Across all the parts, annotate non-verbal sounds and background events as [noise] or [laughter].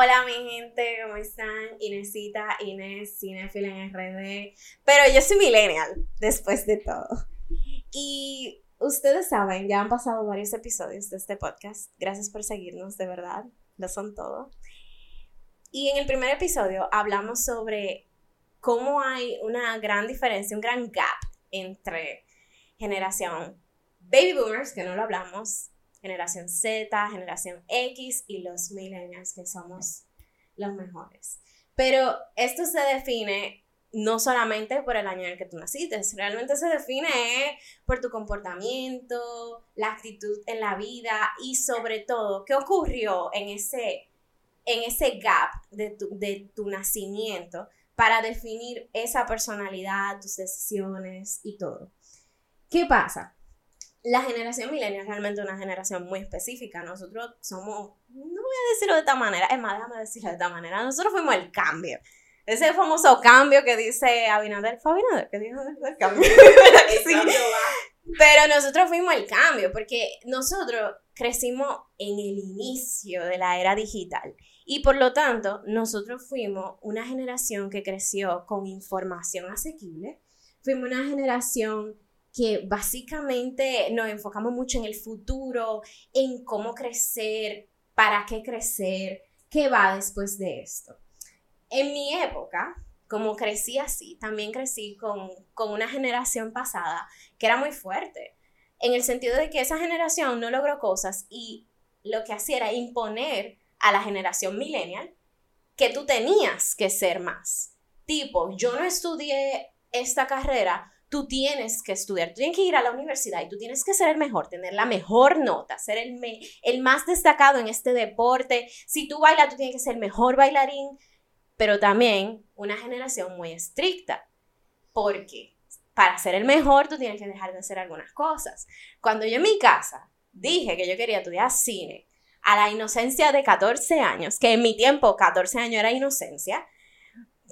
Hola mi gente, ¿cómo están? Inesita, Inés, Cinefila en RD. Pero yo soy millennial, después de todo. Y ustedes saben, ya han pasado varios episodios de este podcast. Gracias por seguirnos, de verdad. Lo son todo. Y en el primer episodio hablamos sobre cómo hay una gran diferencia, un gran gap entre generación baby boomers, que no lo hablamos, generación Z, generación X y los millennials, que somos los mejores. Pero esto se define no solamente por el año en el que tú naciste, realmente se define por tu comportamiento, la actitud en la vida y sobre todo, qué ocurrió en ese, en ese gap de tu, de tu nacimiento para definir esa personalidad, tus decisiones y todo. ¿Qué pasa? La generación millennial es realmente una generación muy específica. Nosotros somos, no voy a decirlo de esta manera, es más, déjame decirlo de esta manera. Nosotros fuimos el cambio. Ese famoso cambio que dice Abinader, fue Abinader que dijo el cambio. [laughs] [laughs] Pero nosotros fuimos el cambio porque nosotros crecimos en el inicio de la era digital y por lo tanto nosotros fuimos una generación que creció con información asequible, fuimos una generación que básicamente nos enfocamos mucho en el futuro, en cómo crecer, para qué crecer, qué va después de esto. En mi época, como crecí así, también crecí con, con una generación pasada que era muy fuerte, en el sentido de que esa generación no logró cosas y lo que hacía era imponer a la generación millennial que tú tenías que ser más. Tipo, yo no estudié esta carrera tú tienes que estudiar, tú tienes que ir a la universidad y tú tienes que ser el mejor, tener la mejor nota, ser el, el más destacado en este deporte. Si tú bailas, tú tienes que ser el mejor bailarín, pero también una generación muy estricta, porque para ser el mejor tú tienes que dejar de hacer algunas cosas. Cuando yo en mi casa dije que yo quería estudiar cine, a la inocencia de 14 años, que en mi tiempo 14 años era inocencia,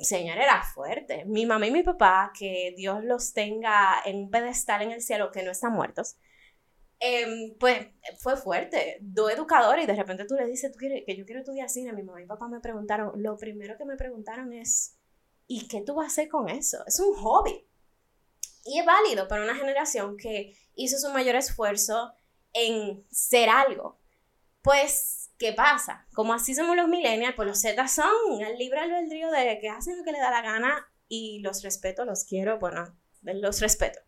señor era fuerte. Mi mamá y mi papá, que Dios los tenga en un pedestal en el cielo, que no están muertos, em, pues fue fuerte. Dos educadores y de repente tú le dices, ¿tú quieres, que yo quiero estudiar cine. Mi mamá y papá me preguntaron, lo primero que me preguntaron es, ¿y qué tú vas a hacer con eso? Es un hobby. Y es válido para una generación que hizo su mayor esfuerzo en ser algo. Pues ¿Qué pasa? Como así somos los millennials, pues los Z son el libre albedrío de que hacen lo que le da la gana y los respeto, los quiero, bueno, los respeto.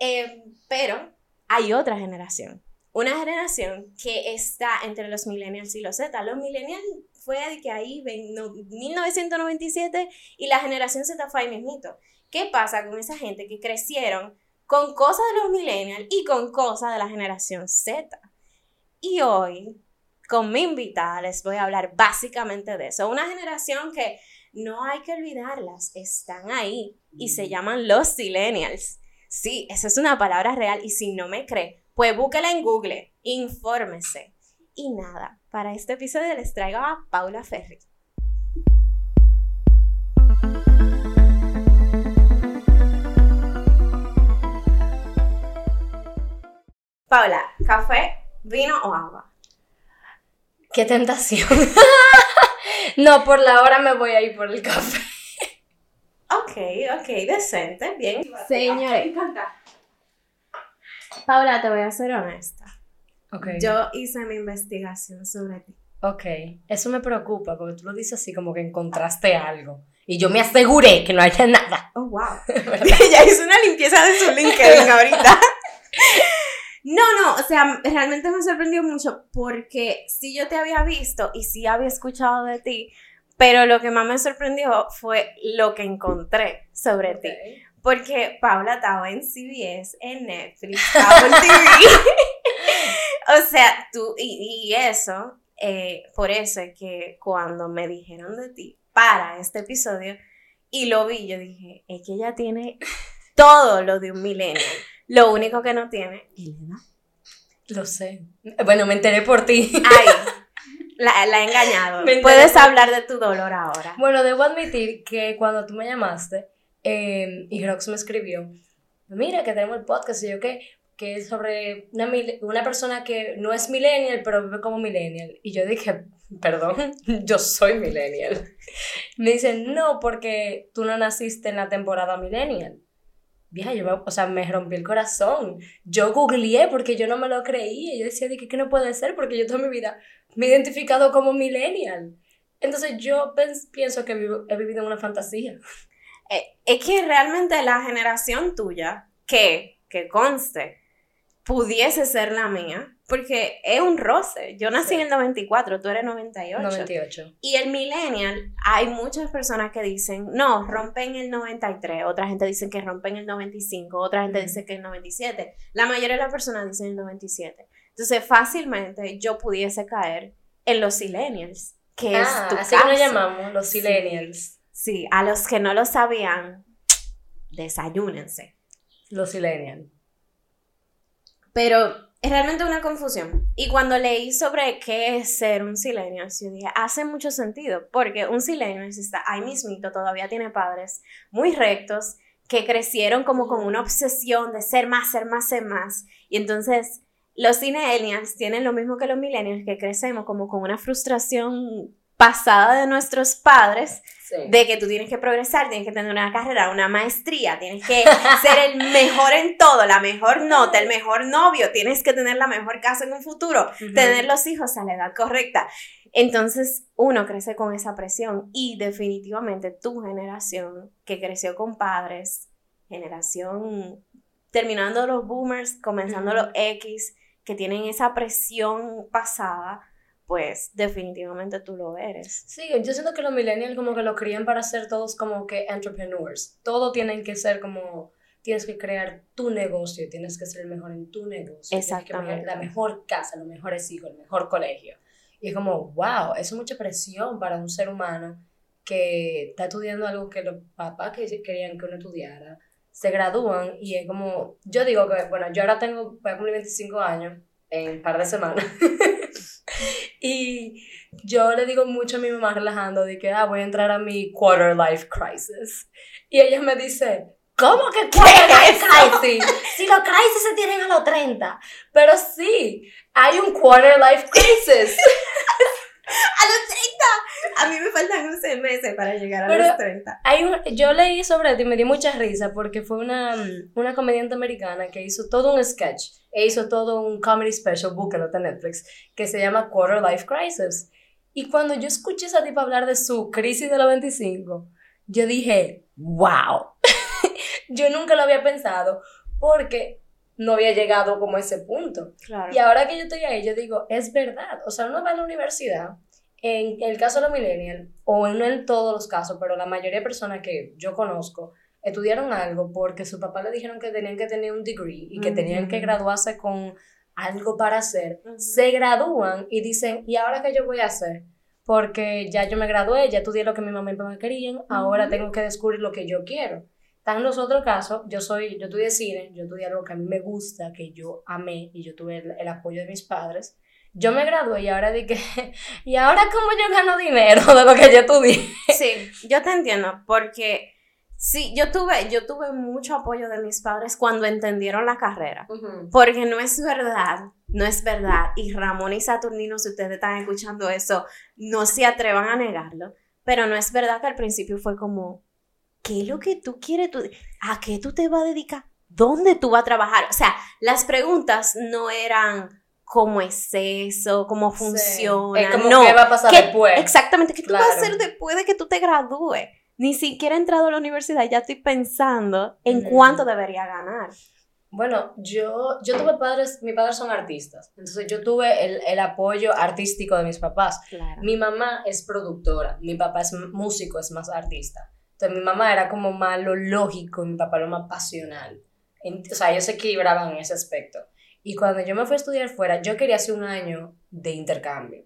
Eh, pero hay otra generación, una generación que está entre los millennials y los Z. Los millennials fue de que ahí, ven, 1997, y la generación Z fue ahí mismito. ¿Qué pasa con esa gente que crecieron con cosas de los millennials y con cosas de la generación Z? Y hoy con mi invitada les voy a hablar básicamente de eso. Una generación que no hay que olvidarlas, están ahí y se llaman los silenials. Sí, esa es una palabra real y si no me cree, pues búsquela en Google, infórmese. Y nada, para este episodio les traigo a Paula Ferri. Paula, ¿café, vino o agua? Qué tentación. [laughs] no, por la hora me voy a ir por el café. ok, ok, decente, bien. Señores. Paula, te voy a ser honesta. Okay. Yo hice mi investigación sobre ti. Ok, eso me preocupa porque tú lo dices así como que encontraste algo. Y yo me aseguré que no haya nada. Oh, wow. [laughs] [laughs] Ella hizo una limpieza de su LinkedIn ahorita. No, no, o sea, realmente me sorprendió mucho porque sí yo te había visto y sí había escuchado de ti, pero lo que más me sorprendió fue lo que encontré sobre ti. Porque Paula estaba en CBS, en Netflix, en TV. [laughs] o sea, tú, y, eso, eh, por eso es que cuando me dijeron de ti para este episodio y lo vi, yo dije, es que ella tiene todo lo de un milenio. Lo único que no tiene es la Lo sé. Bueno, me enteré por ti. Ay, [laughs] la, la he engañado. Puedes hablar de tu dolor ahora. Bueno, debo admitir que cuando tú me llamaste em, y Rox me escribió, mira que tenemos el podcast y yo que, que es sobre una, una persona que no es millennial, pero vive como millennial. Y yo dije, perdón, [laughs] yo soy millennial. Me dicen, no, porque tú no naciste en la temporada millennial. Vieja, yo me, o sea, me rompí el corazón. Yo googleé porque yo no me lo creía. Yo decía, de que, que no puede ser porque yo toda mi vida me he identificado como millennial. Entonces yo pienso que vivo- he vivido en una fantasía. Eh, es que realmente la generación tuya, que, que conste, pudiese ser la mía, porque es un roce. Yo nací Sí. en el 94, tú eres 98. 98. Y el millennial, hay muchas personas que dicen, no, rompen el 93, otra gente dice que rompen el 95, otra gente dice que el 97. La mayoría de las personas dicen el 97. Entonces, fácilmente yo pudiese caer en los millennials, que Ah, es tu así que nos caso. llamamos los Sí. millennials. Sí, a los que no lo sabían, desayúnense. Los millennials. Pero es realmente una confusión. Y cuando leí sobre qué es ser un silenial, yo dije, hace mucho sentido, porque un silenial está ahí mismito, todavía tiene padres muy rectos, que crecieron como con una obsesión de ser más, ser más, ser más. Y entonces los millennials tienen lo mismo que los millennials, que crecemos como con una frustración pasada de nuestros padres Sí. de que tú tienes que progresar, tienes que tener una carrera, una maestría, tienes que [laughs] ser el mejor en todo, la mejor nota, el mejor novio, tienes que tener la mejor casa en un futuro, tener los hijos a la edad correcta. Entonces uno crece con esa presión y definitivamente tu generación que creció con padres, generación terminando los boomers, comenzando los X, que tienen esa presión pasada, pues definitivamente tú lo eres. Sí, yo siento que los millennials como que lo crían para ser todos como que entrepreneurs. Todo tienen que ser como, tienes que crear tu negocio, tienes que ser el mejor en tu negocio. tienes que Exactamente. la mejor casa, los mejores hijos, el mejor colegio. Y es como, wow, eso es mucha presión para un ser humano que está estudiando algo que los papás que querían que uno estudiara, se gradúan y es como, yo digo que, bueno, yo ahora tengo, voy a cumplir 25 años en un par de semanas. [laughs] [laughs] y yo le digo mucho a mi mamá relajando de que, ah, voy a entrar a mi quarter life crisis. Y ella me dice, ¿cómo que quarter life crisis? Si los crisis se tienen a los 30. Pero sí, hay un quarter life crisis. [laughs] A los 30. [laughs] A mí me faltan 11 meses para llegar a Pero- los 30. Hay un- yo leí sobre esto y me di mucha risa porque fue una, una comediante americana que hizo todo un sketch e hizo todo un comedy special, búsquelo en Netflix, que se llama Quarter Life Crisis. Y cuando yo escuché a esa tipa hablar de su crisis de los 25, yo dije, wow. [laughs] yo nunca lo había pensado porque no había llegado como a ese punto. Claro. Y ahora que yo estoy ahí, yo digo, es verdad. O sea, uno va a la universidad, en el caso de los millennials, o no en todos los casos, pero la mayoría de personas que yo conozco, estudiaron algo porque su papá le dijeron que tenían que tener un degree y que tenían que graduarse con algo para hacer. Ujú. Se gradúan y dicen, ¿y ahora qué yo voy a hacer? Porque ya yo me gradué, ya estudié lo que mi mamá y mi papá querían, ahora Ujú. tengo que descubrir lo que yo quiero. Están los otros casos, yo soy, yo estudié cine, yo estudié algo que a mí me gusta, que yo amé y yo tuve el, el apoyo de mis padres. Yo me gradué y ahora dije, [laughs] ¿y ahora cómo yo gano dinero de lo que yo estudié? Sí, yo te entiendo, porque sí, yo tuve, yo tuve mucho apoyo de mis padres cuando entendieron la carrera. Porque no es verdad, no es verdad. Y Ramón y Saturnino, si ustedes están escuchando eso, no se atrevan a negarlo. Pero no es verdad que al principio fue como, ¿qué es lo que tú quieres? Tú- ¿A qué tú te vas a dedicar? ¿Dónde tú vas a trabajar? O sea, las preguntas no eran cómo es eso, cómo Sí. funciona. Es como no. qué va a pasar ¿Qué- después. Exactamente, ¿qué tú vas a Claro. hacer después de que tú te gradúes? Ni siquiera he entrado a la universidad, ya estoy pensando en Mm. cuánto debería ganar. Bueno, yo, yo tuve padres, mis padres son artistas, entonces yo tuve el, el apoyo artístico de mis papás. Claro. Mi mamá es productora, mi papá es músico, es más artista. Entonces mi mamá era como más lo lógico mi papá lo más pasional. O sea, ellos se equilibraban en ese aspecto. Y cuando yo me fui a estudiar fuera, yo quería hacer un año de intercambio.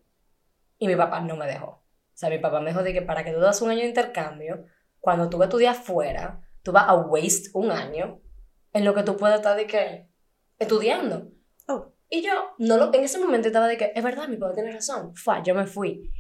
Y mi papá no me dejó. O sea, mi papá me dijo de que para que tú das un año de intercambio, cuando tú vas a estudiar fuera, tú vas a waste un año en lo que tú puedes estar de que estudiando. Oh. Y yo, no lo, en ese momento estaba de que, es verdad, mi papá tiene razón. Fue, yo me fui.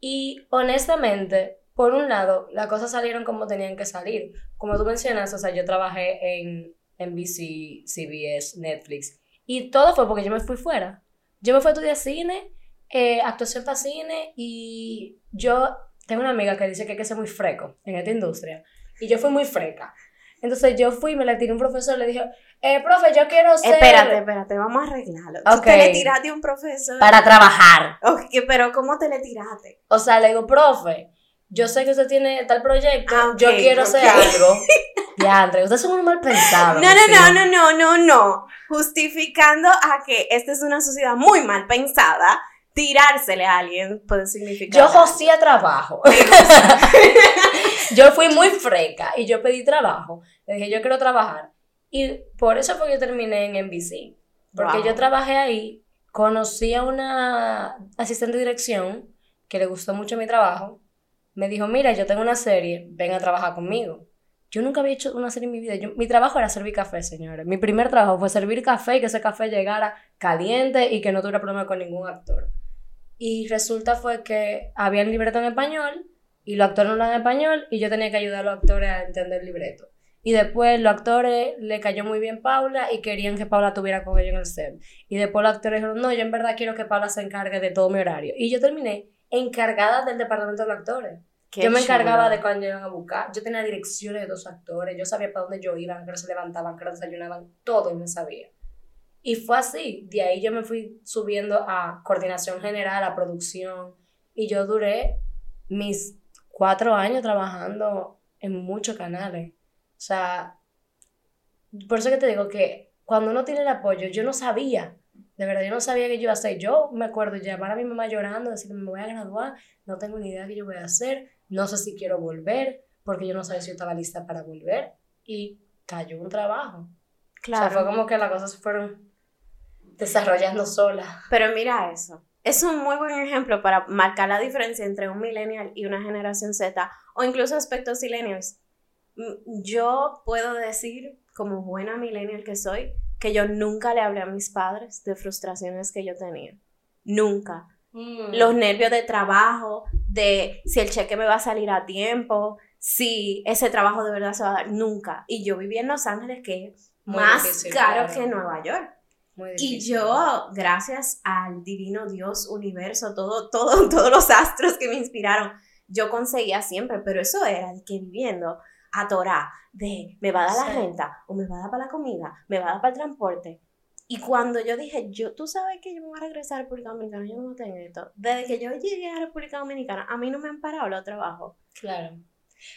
Y honestamente, por un lado, las cosas salieron como tenían que salir. Como tú mencionas, o sea, yo trabajé en NBC, CBS, Netflix. Y todo fue porque yo me fui fuera. Yo me fui a estudiar cine, eh, actuación para cine y yo tengo una amiga que dice que hay que ser muy freco en esta industria. Y yo fui muy freca. Entonces yo fui, me la tiré a un profesor, le dije, eh, profe, yo quiero ser... Espérate, espérate, vamos a arreglarlo. ¿Tú Ok. te le tiraste a un profesor? Para trabajar. Ok, pero ¿cómo te le tiraste? O sea, le digo, profe, yo sé que usted tiene tal proyecto, Ah, yo quiero hacer ok. algo. [laughs] Diandre, ustedes son muy mal pensados. No, no, no, no, no, no, no. Justificando a que esta es una sociedad muy mal pensada, tirársele a alguien puede significar. Yo josía trabajo. yo fui muy freca y yo pedí trabajo. Le dije, yo quiero trabajar. Y por eso fue que yo terminé en NBC. Porque Wow. yo trabajé ahí, conocí a una asistente de dirección que le gustó mucho mi trabajo. Me dijo, mira, yo tengo una serie, ven a trabajar conmigo. Yo nunca había hecho una serie en mi vida. Yo- mi trabajo era servir café, señores. Mi primer trabajo fue servir café y que ese café llegara caliente y que no tuviera problema con ningún actor. Y resulta fue que había el libreto en español y los actores no hablaban español y yo tenía que ayudar a los actores a entender el libreto. Y después los actores le cayó muy bien Paula y querían que Paula tuviera con ellos en el set. Y después los actores dijeron, no, yo en verdad quiero que Paula se encargue de todo mi horario. Y yo terminé encargada del departamento de los actores. Qué yo me encargaba de cuando iban a buscar. Yo tenía direcciones de dos actores. Yo sabía para dónde yo iba, que se levantaban, que desayunaban, todo yo me sabía. Y fue así. De ahí yo me fui subiendo a coordinación general, a producción. Y yo duré mis cuatro años trabajando en muchos canales. O sea, por eso que te digo que cuando uno tiene el apoyo, yo no sabía. De verdad, yo no sabía qué yo iba a hacer. Yo me acuerdo llamar a mi mamá llorando, decirle, me voy a graduar, no tengo ni idea de qué yo voy a hacer, no sé si quiero volver, porque yo no sabía si yo estaba lista para volver. Y cayó un trabajo. Claro. O sea, fue como que las cosas se fueron desarrollando solas. Pero mira eso. Es un muy buen ejemplo para marcar la diferencia entre un millennial y una generación Z o incluso aspectos millennials. Mm, Yo puedo decir, como buena millennial que soy, que yo nunca le hablé a mis padres de frustraciones que yo tenía. Nunca. Los nervios de trabajo, de si el cheque me va a salir a tiempo, si ese trabajo de verdad se va a dar, nunca. Y yo viví en Los Ángeles, que es Muy más difícil, caro claro. que Nueva York. Muy Y yo, gracias al divino Dios, universo, todo, todo, [laughs] todos los astros que me inspiraron, yo conseguía siempre, pero eso era de que viviendo a Torah, de me va a dar la renta, o me va a dar para la comida, me va a dar para el transporte. Y cuando yo dije, yo, tú sabes que yo me voy a regresar a República Dominicana, yo no tengo esto. Desde que yo llegué a República Dominicana, a mí no me han parado los trabajos. Claro.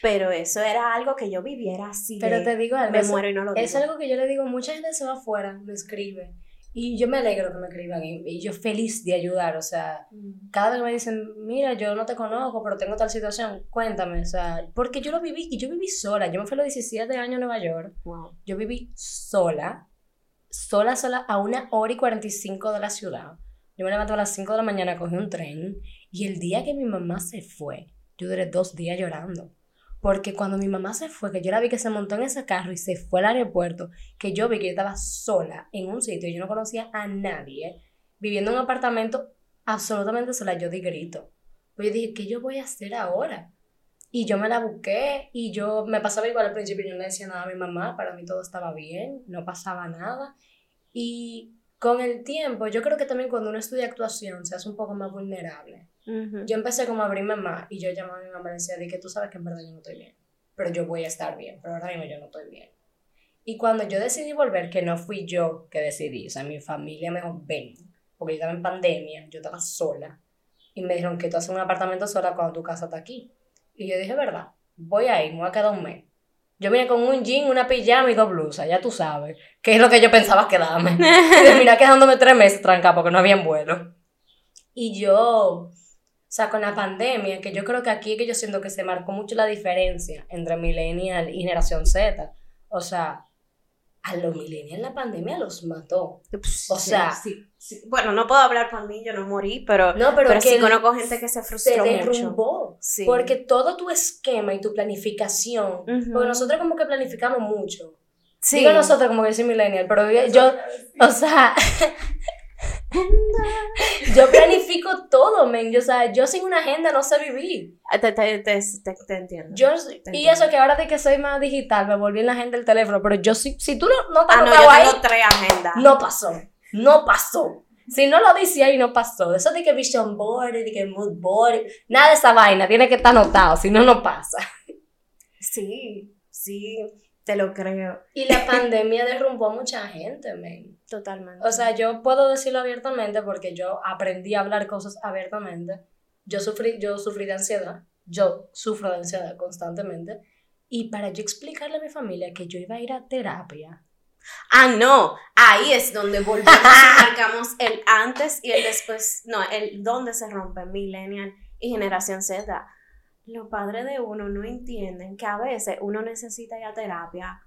Pero eso era algo que yo viviera así. Pero de, te digo algo. me eso- muero y no lo digo. Es algo que yo le digo, mucha gente se va afuera, me escribe. Y yo me alegro que me escriban y, y yo feliz de ayudar. O sea, Mm. cada vez me dicen, mira, yo no te conozco, pero tengo tal situación, cuéntame. O sea, porque yo lo viví y yo viví sola. Yo me fui a los 17 años a Nueva York. Wow. Yo viví sola, sola, sola, a una hora y 45 de la ciudad. Yo me levanto a las 5 de la mañana, cogí un tren. Y el día que mi mamá se fue, yo duré dos días llorando. Porque cuando mi mamá se fue, que yo la vi que se montó en ese carro y se fue al aeropuerto, que yo vi que yo estaba sola en un sitio y yo no conocía a nadie, viviendo en un apartamento absolutamente sola, yo di grito. Pues yo dije, ¿qué yo voy a hacer ahora? Y yo me la busqué y yo me pasaba igual al principio, yo no decía nada a mi mamá, para mí todo estaba bien, no pasaba nada. Y con el tiempo, yo creo que también cuando uno estudia actuación se hace un poco más vulnerable. Ujú. Yo empecé como a abrirme más y yo llamaba a mi mamá y decía, di que tú sabes que en verdad yo no estoy bien, pero yo voy a estar bien, pero ahora mismo yo no estoy bien. Y cuando yo decidí volver, que no fui yo que decidí, o sea, mi familia me dijo, ven, porque yo estaba en pandemia, yo estaba sola, y me dijeron que tú haces un apartamento sola cuando tu casa está aquí. Y yo dije, verdad, voy a ir, me voy a quedar un mes. Yo vine con un jean, una pijama y dos blusas, ya tú sabes, que es lo que yo pensaba quedarme. [laughs] Y terminé quedándome tres meses trancada porque no había vuelo. Y yo, o sea, con la pandemia, que yo creo que aquí es que yo siento que se marcó mucho la diferencia entre millennial y generación Z. O sea, a los millennials la pandemia los mató. O sea- sí, sí. bueno, no puedo hablar por mí, yo no morí, pero, No, pero, pero, que sí conozco gente que se se frustró mucho. derrumbó. Sí. Porque todo tu esquema y tu planificación, Ujú. porque nosotros como que planificamos mucho. sí. Digo nosotros como que soy millennial, pero yo, yo, o sea, [laughs] Yo planifico todo, men. Yo, o sea, yo sin una agenda no sé vivir. Ah, Te, te, te, te- te entiendo. Yo, Te y eso que ahora de que soy más digital, me volví en la agenda del teléfono, pero yo sí, si tú no, no estás Ah, no, anotado yo ahí, tengo tres agendas. no pasó. No pasó. Si no lo dice ahí, no pasó. Eso de que vision board, de que mood board, nada de esa vaina, tiene que estar anotado, si no, no pasa. Sí, sí, te lo creo. Y la [laughs] pandemia derrumbó a mucha gente, men. Totalmente. O sea, yo puedo decirlo abiertamente porque yo aprendí a hablar cosas abiertamente. Yo sufrí, yo sufrí de ansiedad. Yo sufro de ansiedad constantemente. Y para yo explicarle a mi familia que yo iba a ir a terapia. Ah, no, ahí es donde volvemos y [laughs] marcamos el antes y el después, no, el donde se rompe millennial y generación Z. Los padres de uno no entienden que a veces uno necesita ir a terapia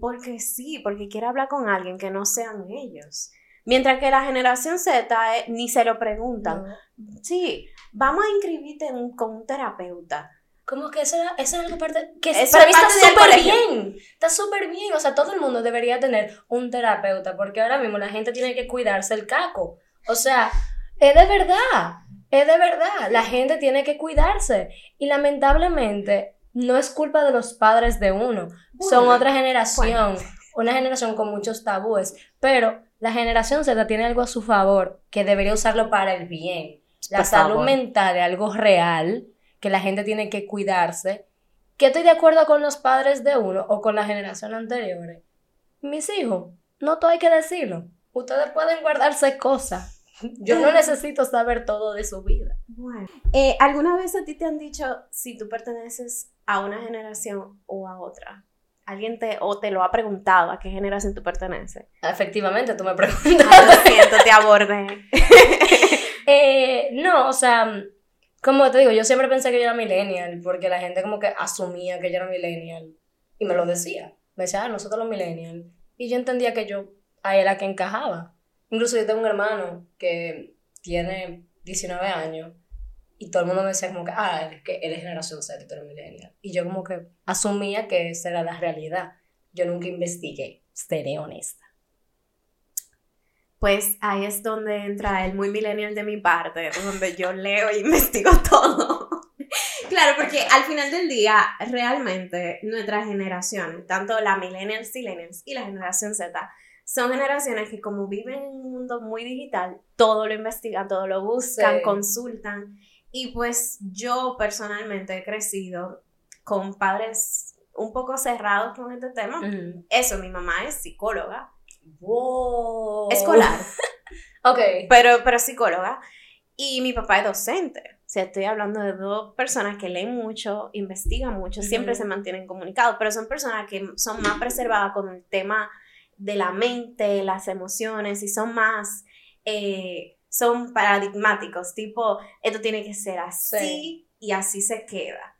porque sí, porque quiere hablar con alguien que no sean ellos. Mientras que la generación Z eh, ni se lo preguntan. No. Sí, vamos a inscribirte en con un terapeuta. Como que eso, es algo parte que Eso para mí está súper bien. Está súper bien. O sea, todo el mundo debería tener un terapeuta porque ahora mismo la gente tiene que cuidarse el caco. O sea, es de verdad. Es de verdad. La gente tiene que cuidarse. Y lamentablemente no es culpa de los padres de uno. Son otra generación. Una generación con muchos tabúes. Pero la generación Z tiene algo a su favor que debería usarlo para el bien. La Por salud favor. mental es algo real que la gente tiene que cuidarse. Que estoy de acuerdo con los padres de uno o con la generación anterior. Mis hijos, no todo hay que decirlo. Ustedes pueden guardarse cosas. Yo no necesito saber todo de su vida. Bueno, eh, ¿alguna vez a ti te han dicho si tú perteneces a una generación o a otra? ¿Alguien te, o te lo ha preguntado a qué generación tú perteneces? Efectivamente, tú me Ah, preguntas. lo siento, te abordé. [laughs] Eh, no, o sea, como te digo, yo siempre pensé que yo era millennial, porque la gente como que asumía que yo era millennial y me lo decía. Me decía, ah, nosotros los millennials. Y yo entendía que yo ahí era que encajaba. Incluso yo tengo un hermano que tiene 19 años y todo el mundo me decía como que, ah, es que él generación Z tú eres millennial. Y yo como que asumía que esa era la realidad. Yo nunca investigué, seré honesta. Pues ahí es donde entra el muy millennial de mi parte, donde yo leo e investigo [laughs] todo. Claro, porque al final del día, realmente nuestras generaciones, tanto la millennials, millennials y la generación Z, son generaciones que como viven en un mundo muy digital, todo lo investigan, todo lo buscan, Sí. consultan. Y pues yo personalmente he crecido con padres un poco cerrados con este tema. Eso, mi mamá es psicóloga, Wow. escolar. [laughs] Ok. pero, pero psicóloga. Y mi papá es docente. O sea, estoy hablando de dos personas que leen mucho, investigan mucho, siempre Ujú. se mantienen comunicados, pero son personas que son más preservadas con el tema de la mente, las emociones, y son más, eh, son paradigmáticos, tipo, esto tiene que ser así Sí. y así se queda.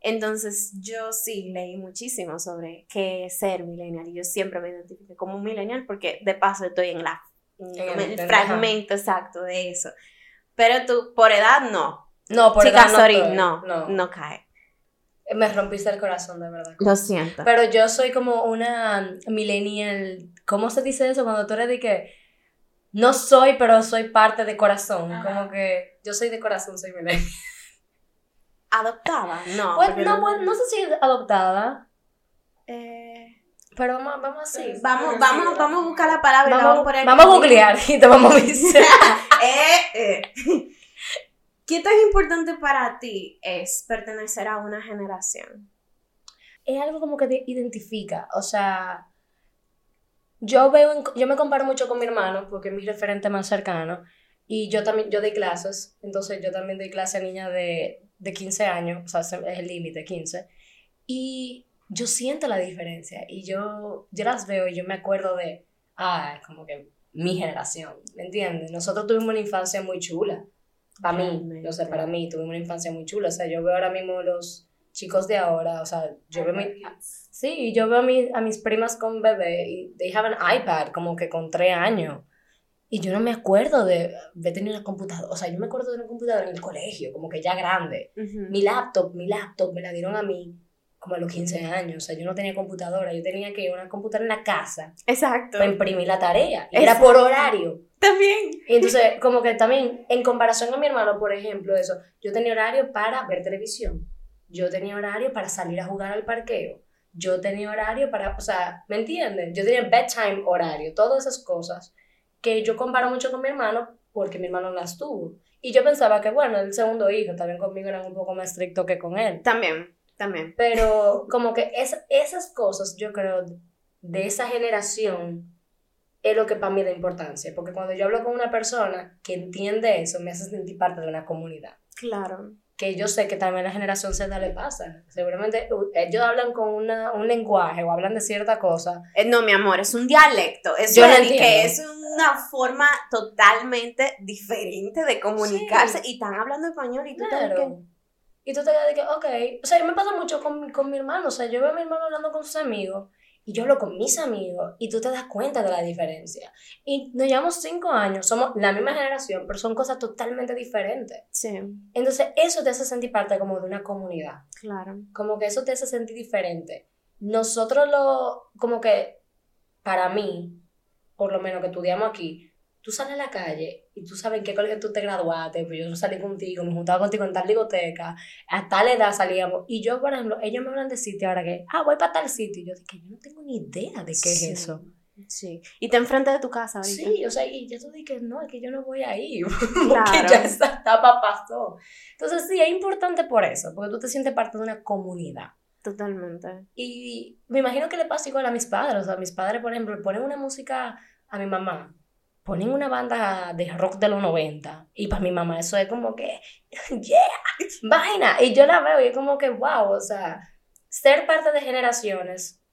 Entonces, yo sí leí muchísimo sobre qué es ser millennial y yo siempre me identifiqué como un millennial porque de paso estoy en la en En el- el, en- fragmento exacto de eso. Pero tú, por edad, no. No, por Chica, edad no sorry, no, no, no, cae. Me rompiste el corazón, de verdad. Lo siento. Pero yo soy como una millennial. ¿Cómo se dice eso cuando tú eres de que no soy, pero soy parte de corazón? Como que yo soy de corazón, soy millennial. [laughs] ¿Adoptada? No. Pues, no, pues, no sé si adoptada, Eh, pero vamos, vamos así. vamos, vamos, vamos a buscar la palabra y la Vamos, vamos a poner vamos a googlear y te vamos a decir. [laughs] Eh, eh. ¿Qué tan importante para ti es pertenecer a una generación? es algo como que te identifica, o sea, yo veo, yo me comparo mucho con mi hermano porque es mi referente más cercano y yo también, yo doy clases, entonces yo también doy clase a niñas de, de 15 años, o sea, se- es el límite, 15, y yo siento la diferencia y yo, yo las veo y yo me acuerdo de, ah, como que mi generación, ¿me entiendes? Nosotros tuvimos una infancia muy chula, para mí, o sea, para mí tuvimos una infancia muy chula, o sea, yo veo ahora mismo los chicos de ahora, o sea, yo veo mi, sí, yo veo a, mi- a mis primas con bebé y they have an iPad como que con tres años. Y yo no me acuerdo de haber tenido una computadora, o sea, yo me acuerdo de una computadora en el colegio, como que ya grande. Mi laptop, mi laptop me la dieron a mí como a los 15 años, o sea, yo no tenía computadora, yo tenía que ir a una computadora en la casa Exacto. para imprimir la tarea. Y era por horario. También. Y entonces, como que también, en comparación a mi hermano, por ejemplo, eso, yo tenía horario para ver televisión, yo tenía horario para salir a jugar al parqueo, yo tenía horario para, o sea, ¿me entienden? Yo tenía bedtime horario, todas esas cosas que yo comparo mucho con mi hermano porque mi hermano las tuvo. Y yo pensaba que, bueno, el segundo hijo, también conmigo era un poco más estricto que con él. También, también. Pero como que es, esas cosas, yo creo, de esa generación, es lo que para mí da importancia. Porque cuando yo hablo con una persona que entiende eso, me hace sentir parte de una comunidad. Claro. Que yo sé que también a la generación Z le pasa. Seguramente ellos hablan con una, un lenguaje o hablan de cierta cosa. Eh, no, mi amor, es un dialecto. Es, Yo lo que es una forma totalmente diferente de comunicarse. Y están hablando español y tú Claro. que- Y tú te quedas de que, ok. O sea, me pasa mucho con, mi- con mi hermano. O sea, yo veo a mi hermano hablando con sus amigos y yo hablo con mis amigos y tú te das cuenta de la diferencia. Y nos llevamos cinco años, somos la misma generación, pero son cosas totalmente diferentes. Sí, Entonces, eso te hace sentir parte como de una comunidad. claro. Como que eso te hace sentir diferente. Nosotros lo, como que, para mí, por lo menos que estudiamos aquí, tú sales a la calle y tú sabes en qué colegio tú te graduaste, pues yo salí contigo, me juntaba contigo en tal discoteca, a tal edad salíamos. Y yo, por ejemplo, ellos me hablan de sitio ahora que, ah, voy para tal sitio. Y yo dije, yo no tengo ni idea de qué Sí, es eso. Sí. Y te enfrente de tu casa ahorita. Sí, o sea, y yo tú dije, no, es que yo no voy a ir, Claro. [laughs] porque ya esa etapa pasó. Entonces, sí, es importante por eso, porque tú te sientes parte de una comunidad. Totalmente. Y me imagino que le pasa igual a mis padres. O sea, mis padres, por ejemplo, ponen una música a mi mamá, ponen una banda de rock de los 90. Y para mi mamá eso es como que, [laughs] yeah, vaina. Y yo la veo y es como que, wow, o sea, ser parte de generaciones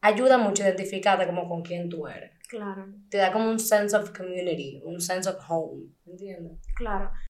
ayuda mucho a identificarte como con quién tú eres. Claro, Te da como un sense of community, un sense of home, ¿entiendes? claro.